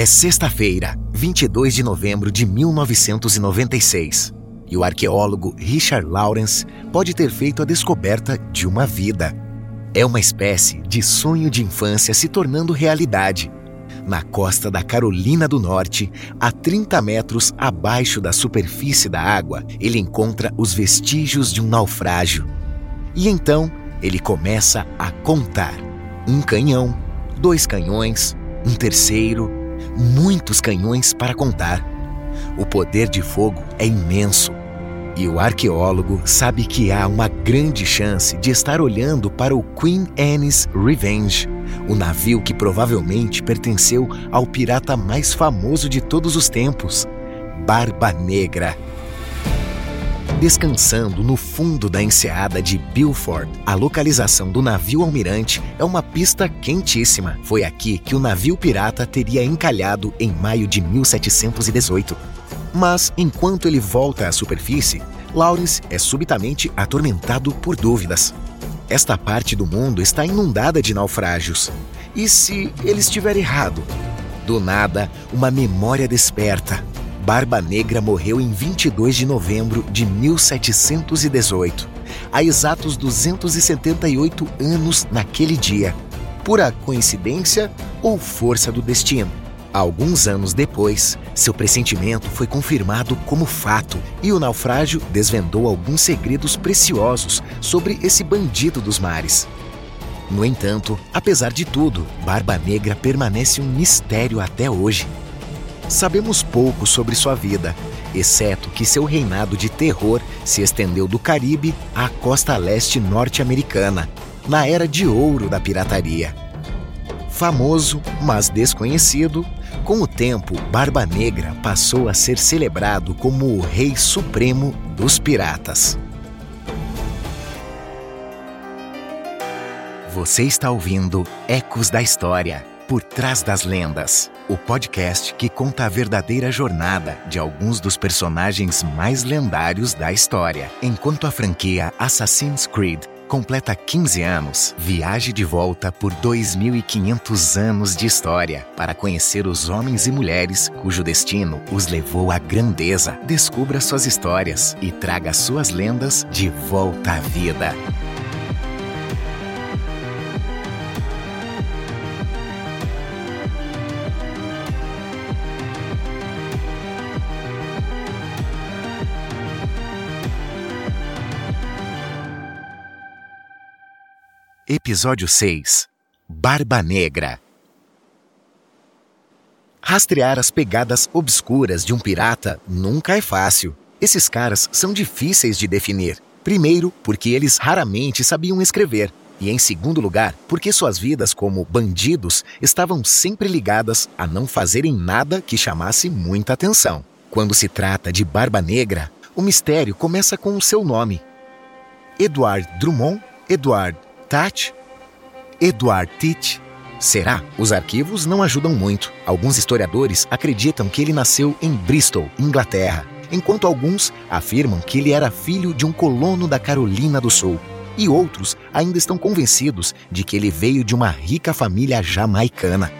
É sexta-feira, 22 de novembro de 1996, e o arqueólogo Richard Lawrence pode ter feito a descoberta de uma vida. É uma espécie de sonho de infância se tornando realidade. Na costa da Carolina do Norte, a 30 metros abaixo da superfície da água, ele encontra os vestígios de um naufrágio. E então ele começa a contar: um canhão, dois canhões, um terceiro, muitos canhões para contar. O poder de fogo é imenso. E o arqueólogo sabe que há uma grande chance de estar olhando para o Queen Anne's Revenge, o navio que provavelmente pertenceu ao pirata mais famoso de todos os tempos, Barba Negra. Descansando no fundo da enseada de Beaufort, a localização do navio almirante é uma pista quentíssima. Foi aqui que o navio pirata teria encalhado em maio de 1718. Mas, enquanto ele volta à superfície, Lawrence é subitamente atormentado por dúvidas. Esta parte do mundo está inundada de naufrágios. E se ele estiver errado? Do nada, uma memória desperta. Barba Negra morreu em 22 de novembro de 1718, há exatos 278 anos naquele dia. Pura coincidência ou força do destino? Alguns anos depois, seu pressentimento foi confirmado como fato e o naufrágio desvendou alguns segredos preciosos sobre esse bandido dos mares. No entanto, apesar de tudo, Barba Negra permanece um mistério até hoje. Sabemos pouco sobre sua vida, exceto que seu reinado de terror se estendeu do Caribe à costa leste norte-americana, na era de ouro da pirataria. Famoso, mas desconhecido, com o tempo, Barba Negra passou a ser celebrado como o Rei Supremo dos Piratas. Você está ouvindo Ecos da História Por Trás das Lendas o podcast que conta a verdadeira jornada de alguns dos personagens mais lendários da história. Enquanto a franquia Assassin's Creed completa 15 anos, viaje de volta por 2.500 anos de história para conhecer os homens e mulheres cujo destino os levou à grandeza. Descubra suas histórias e traga suas lendas de volta à vida. Episódio 6 Barba Negra Rastrear as pegadas obscuras de um pirata nunca é fácil. Esses caras são difíceis de definir. Primeiro, porque eles raramente sabiam escrever, e em segundo lugar, porque suas vidas como bandidos estavam sempre ligadas a não fazerem nada que chamasse muita atenção. Quando se trata de Barba Negra, o mistério começa com o seu nome. Edward Drummond Edward Tat? Edward Tit? Será? Os arquivos não ajudam muito. Alguns historiadores acreditam que ele nasceu em Bristol, Inglaterra, enquanto alguns afirmam que ele era filho de um colono da Carolina do Sul. E outros ainda estão convencidos de que ele veio de uma rica família jamaicana.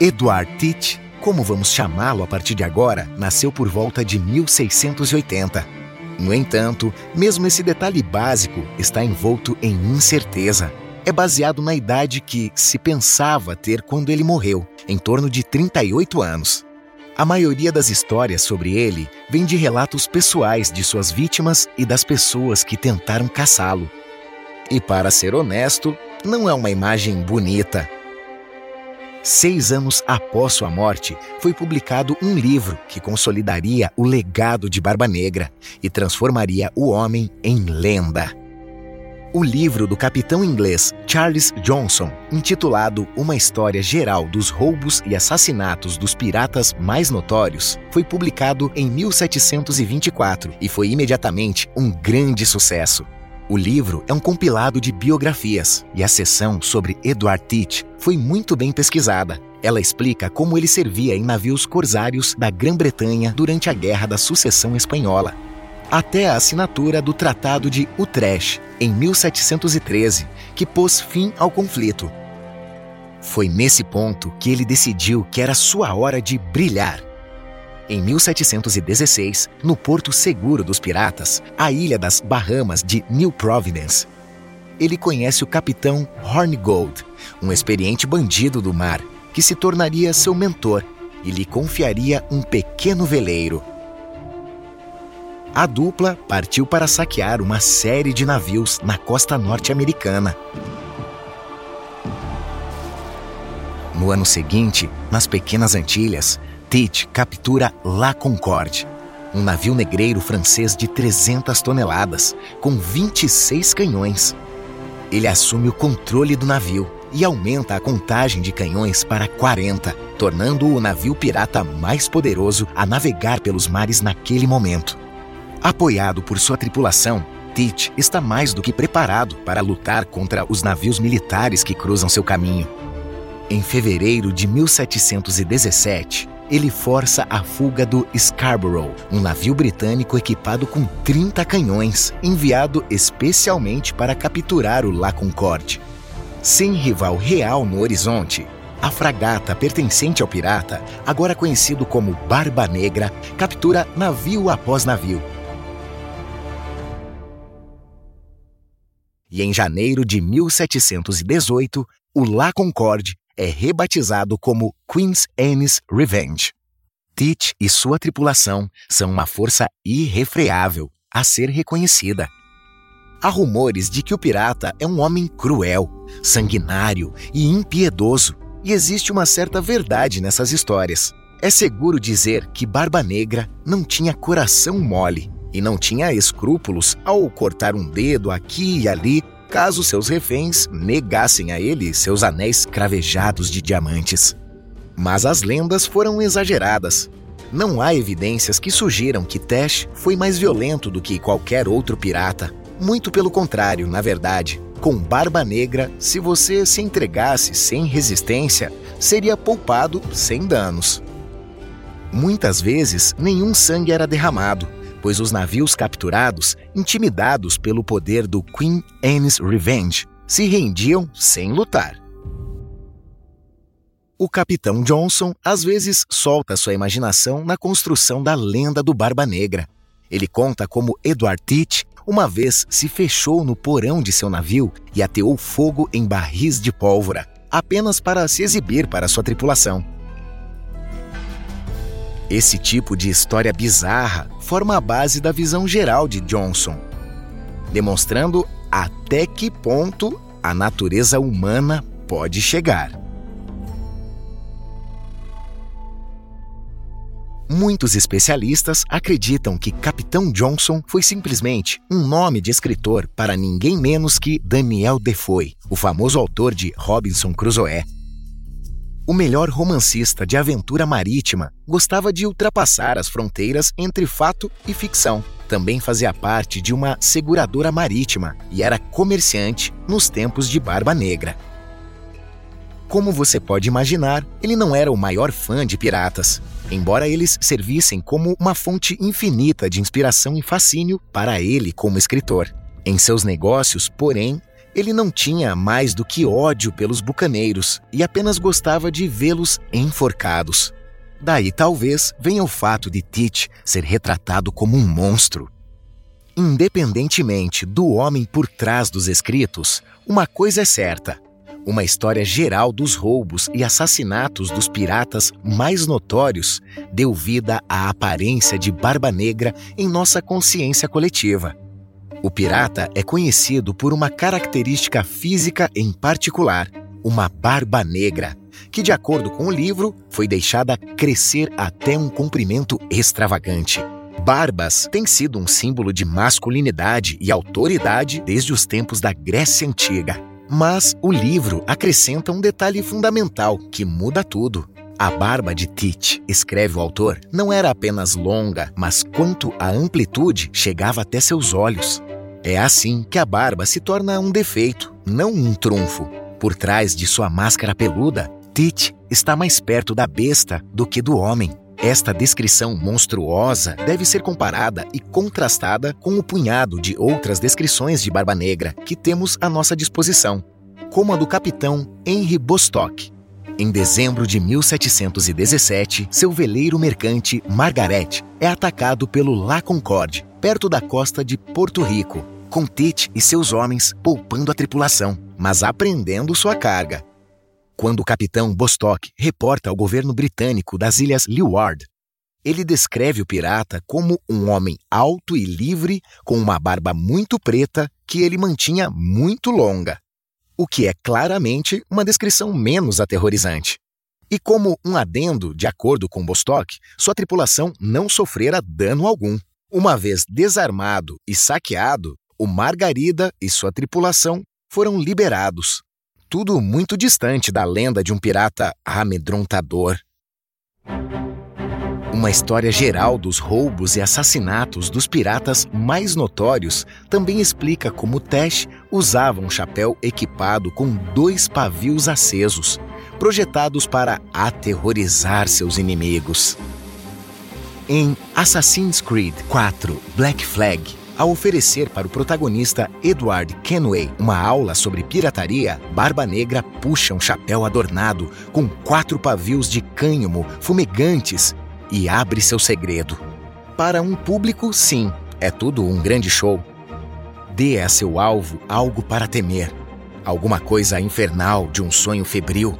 Edward Tit, como vamos chamá-lo a partir de agora, nasceu por volta de 1680 no entanto, mesmo esse detalhe básico está envolto em incerteza. É baseado na idade que se pensava ter quando ele morreu, em torno de 38 anos. A maioria das histórias sobre ele vem de relatos pessoais de suas vítimas e das pessoas que tentaram caçá-lo. E para ser honesto, não é uma imagem bonita. Seis anos após sua morte, foi publicado um livro que consolidaria o legado de Barba Negra e transformaria o homem em lenda. O livro do capitão inglês Charles Johnson, intitulado Uma História Geral dos Roubos e Assassinatos dos Piratas Mais Notórios, foi publicado em 1724 e foi imediatamente um grande sucesso. O livro é um compilado de biografias e a seção sobre Edward Teach foi muito bem pesquisada. Ela explica como ele servia em navios corsários da Grã-Bretanha durante a Guerra da Sucessão Espanhola, até a assinatura do Tratado de Utrecht, em 1713, que pôs fim ao conflito. Foi nesse ponto que ele decidiu que era sua hora de brilhar em 1716, no porto seguro dos piratas, a ilha das Bahamas de New Providence, ele conhece o capitão Hornigold, um experiente bandido do mar, que se tornaria seu mentor e lhe confiaria um pequeno veleiro. A dupla partiu para saquear uma série de navios na costa norte-americana. No ano seguinte, nas Pequenas Antilhas, Tate captura La Concorde, um navio negreiro francês de 300 toneladas, com 26 canhões. Ele assume o controle do navio e aumenta a contagem de canhões para 40, tornando-o o navio pirata mais poderoso a navegar pelos mares naquele momento. Apoiado por sua tripulação, Tite está mais do que preparado para lutar contra os navios militares que cruzam seu caminho. Em fevereiro de 1717, ele força a fuga do Scarborough, um navio britânico equipado com 30 canhões, enviado especialmente para capturar o La Concorde. Sem rival real no horizonte, a fragata pertencente ao pirata, agora conhecido como Barba Negra, captura navio após navio. E em janeiro de 1718, o La Concorde é rebatizado como Queen's Anne's Revenge. Teach e sua tripulação são uma força irrefreável a ser reconhecida. Há rumores de que o pirata é um homem cruel, sanguinário e impiedoso, e existe uma certa verdade nessas histórias. É seguro dizer que Barba Negra não tinha coração mole e não tinha escrúpulos ao cortar um dedo aqui e ali caso seus reféns negassem a ele seus anéis cravejados de diamantes. Mas as lendas foram exageradas. Não há evidências que sugiram que Tesh foi mais violento do que qualquer outro pirata. Muito pelo contrário, na verdade. Com Barba Negra, se você se entregasse sem resistência, seria poupado sem danos. Muitas vezes, nenhum sangue era derramado, pois os navios capturados, intimidados pelo poder do Queen Anne's Revenge, se rendiam sem lutar. O capitão Johnson às vezes solta sua imaginação na construção da lenda do Barba Negra. Ele conta como Edward Teach uma vez se fechou no porão de seu navio e ateou fogo em barris de pólvora, apenas para se exibir para sua tripulação. Esse tipo de história bizarra forma a base da visão geral de Johnson, demonstrando até que ponto a natureza humana pode chegar. Muitos especialistas acreditam que Capitão Johnson foi simplesmente um nome de escritor para ninguém menos que Daniel Defoe, o famoso autor de Robinson Crusoe, o melhor romancista de aventura marítima, gostava de ultrapassar as fronteiras entre fato e ficção. Também fazia parte de uma seguradora marítima e era comerciante nos tempos de Barba Negra. Como você pode imaginar, ele não era o maior fã de piratas, embora eles servissem como uma fonte infinita de inspiração e fascínio para ele como escritor. Em seus negócios, porém, ele não tinha mais do que ódio pelos bucaneiros e apenas gostava de vê-los enforcados. Daí talvez venha o fato de Tite ser retratado como um monstro. Independentemente do homem por trás dos escritos, uma coisa é certa: uma história geral dos roubos e assassinatos dos piratas mais notórios deu vida à aparência de Barba Negra em nossa consciência coletiva. O pirata é conhecido por uma característica física em particular, uma barba negra, que, de acordo com o livro, foi deixada crescer até um comprimento extravagante. Barbas têm sido um símbolo de masculinidade e autoridade desde os tempos da Grécia Antiga. Mas o livro acrescenta um detalhe fundamental que muda tudo. A barba de Tite, escreve o autor, não era apenas longa, mas quanto à amplitude chegava até seus olhos. É assim que a barba se torna um defeito, não um trunfo. Por trás de sua máscara peluda, Tite está mais perto da besta do que do homem. Esta descrição monstruosa deve ser comparada e contrastada com o punhado de outras descrições de Barba Negra que temos à nossa disposição, como a do capitão Henry Bostock. Em dezembro de 1717, seu veleiro mercante Margaret é atacado pelo La Concorde, perto da costa de Porto Rico, com Tite e seus homens poupando a tripulação, mas apreendendo sua carga quando o capitão Bostock reporta ao governo britânico das Ilhas Leeward. Ele descreve o pirata como um homem alto e livre, com uma barba muito preta que ele mantinha muito longa, o que é claramente uma descrição menos aterrorizante. E como um adendo, de acordo com Bostock, sua tripulação não sofrera dano algum. Uma vez desarmado e saqueado, o Margarida e sua tripulação foram liberados, tudo muito distante da lenda de um pirata amedrontador. Uma história geral dos roubos e assassinatos dos piratas mais notórios também explica como Tesh usava um chapéu equipado com dois pavios acesos, projetados para aterrorizar seus inimigos. Em Assassin's Creed 4 Black Flag, ao oferecer para o protagonista Edward Kenway uma aula sobre pirataria, Barba Negra puxa um chapéu adornado com quatro pavios de cânhamo fumegantes e abre seu segredo. Para um público, sim, é tudo um grande show. Dê a seu alvo algo para temer, alguma coisa infernal de um sonho febril,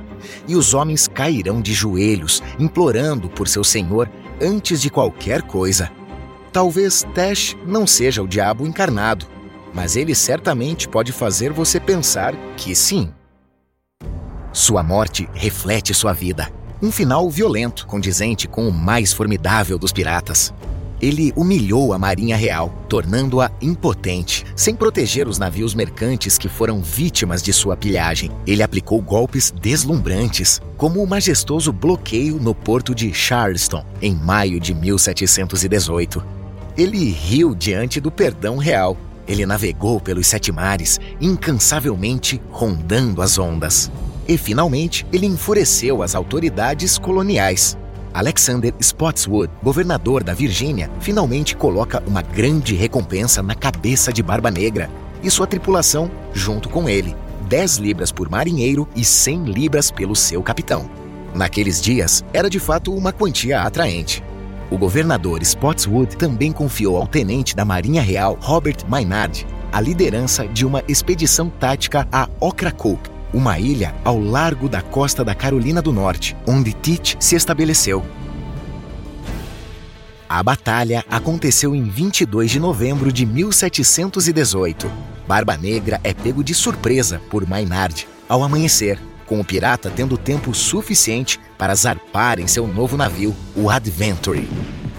e os homens cairão de joelhos, implorando por seu senhor antes de qualquer coisa. Talvez Tesh não seja o diabo encarnado, mas ele certamente pode fazer você pensar que sim. Sua morte reflete sua vida. Um final violento, condizente com o mais formidável dos piratas. Ele humilhou a Marinha Real, tornando-a impotente, sem proteger os navios mercantes que foram vítimas de sua pilhagem. Ele aplicou golpes deslumbrantes, como o majestoso bloqueio no porto de Charleston, em maio de 1718. Ele riu diante do perdão real. Ele navegou pelos sete mares, incansavelmente rondando as ondas. E finalmente, ele enfureceu as autoridades coloniais. Alexander Spotswood, governador da Virgínia, finalmente coloca uma grande recompensa na cabeça de Barba Negra e sua tripulação junto com ele. 10 libras por marinheiro e 100 libras pelo seu capitão. Naqueles dias, era de fato uma quantia atraente. O governador Spotswood também confiou ao tenente da Marinha Real Robert Maynard a liderança de uma expedição tática a Ocracoke, uma ilha ao largo da costa da Carolina do Norte, onde Tite se estabeleceu. A batalha aconteceu em 22 de novembro de 1718. Barba Negra é pego de surpresa por Maynard ao amanhecer com o pirata tendo tempo suficiente para zarpar em seu novo navio, o Adventure.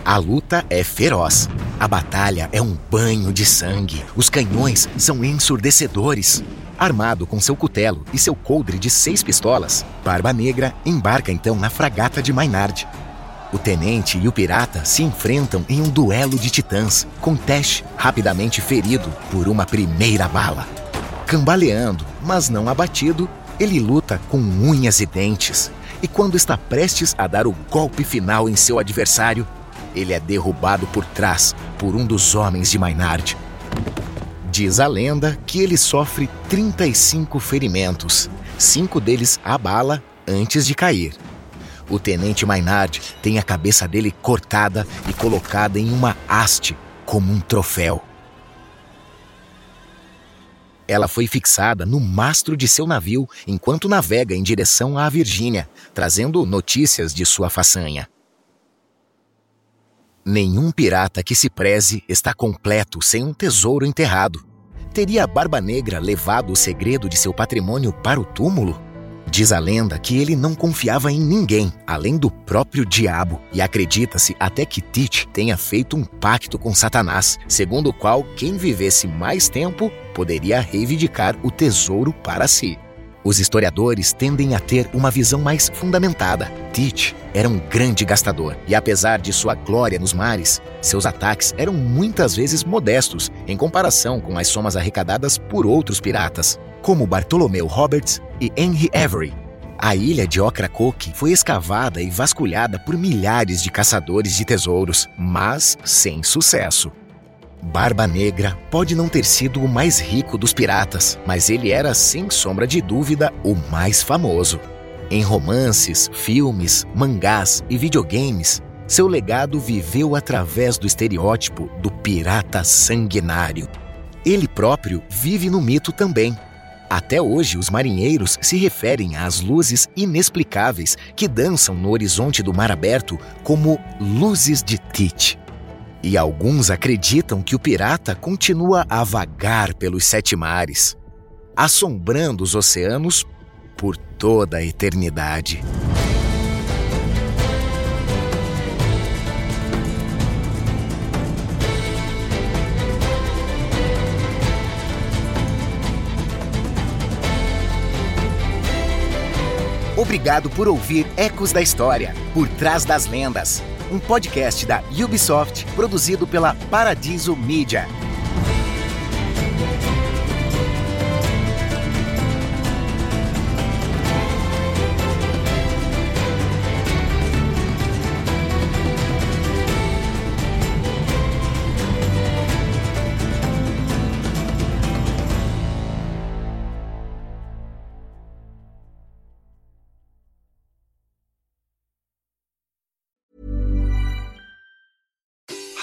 A luta é feroz. A batalha é um banho de sangue. Os canhões são ensurdecedores. Armado com seu cutelo e seu coldre de seis pistolas, Barba Negra embarca então na fragata de Maynard. O tenente e o pirata se enfrentam em um duelo de titãs, com Tesh rapidamente ferido por uma primeira bala. Cambaleando, mas não abatido, ele luta com unhas e dentes, e quando está prestes a dar o golpe final em seu adversário, ele é derrubado por trás por um dos homens de Maynard. Diz a lenda que ele sofre 35 ferimentos, cinco deles a bala antes de cair. O tenente Maynard tem a cabeça dele cortada e colocada em uma haste como um troféu. Ela foi fixada no mastro de seu navio enquanto navega em direção à Virgínia, trazendo notícias de sua façanha. Nenhum pirata que se preze está completo sem um tesouro enterrado. Teria a Barba Negra levado o segredo de seu patrimônio para o túmulo? Diz a lenda que ele não confiava em ninguém, além do próprio diabo, e acredita-se até que Tite tenha feito um pacto com Satanás, segundo o qual quem vivesse mais tempo poderia reivindicar o tesouro para si. Os historiadores tendem a ter uma visão mais fundamentada. Tite era um grande gastador e, apesar de sua glória nos mares, seus ataques eram muitas vezes modestos em comparação com as somas arrecadadas por outros piratas, como Bartolomeu Roberts e Henry Avery. A ilha de Ocracoke foi escavada e vasculhada por milhares de caçadores de tesouros, mas sem sucesso. Barba Negra pode não ter sido o mais rico dos piratas, mas ele era, sem sombra de dúvida, o mais famoso. Em romances, filmes, mangás e videogames, seu legado viveu através do estereótipo do pirata sanguinário. Ele próprio vive no mito também. Até hoje, os marinheiros se referem às luzes inexplicáveis que dançam no horizonte do mar aberto como luzes de Tite. E alguns acreditam que o pirata continua a vagar pelos sete mares, assombrando os oceanos por toda a eternidade. Obrigado por ouvir Ecos da História, por trás das lendas um podcast da Ubisoft produzido pela Paradiso Media.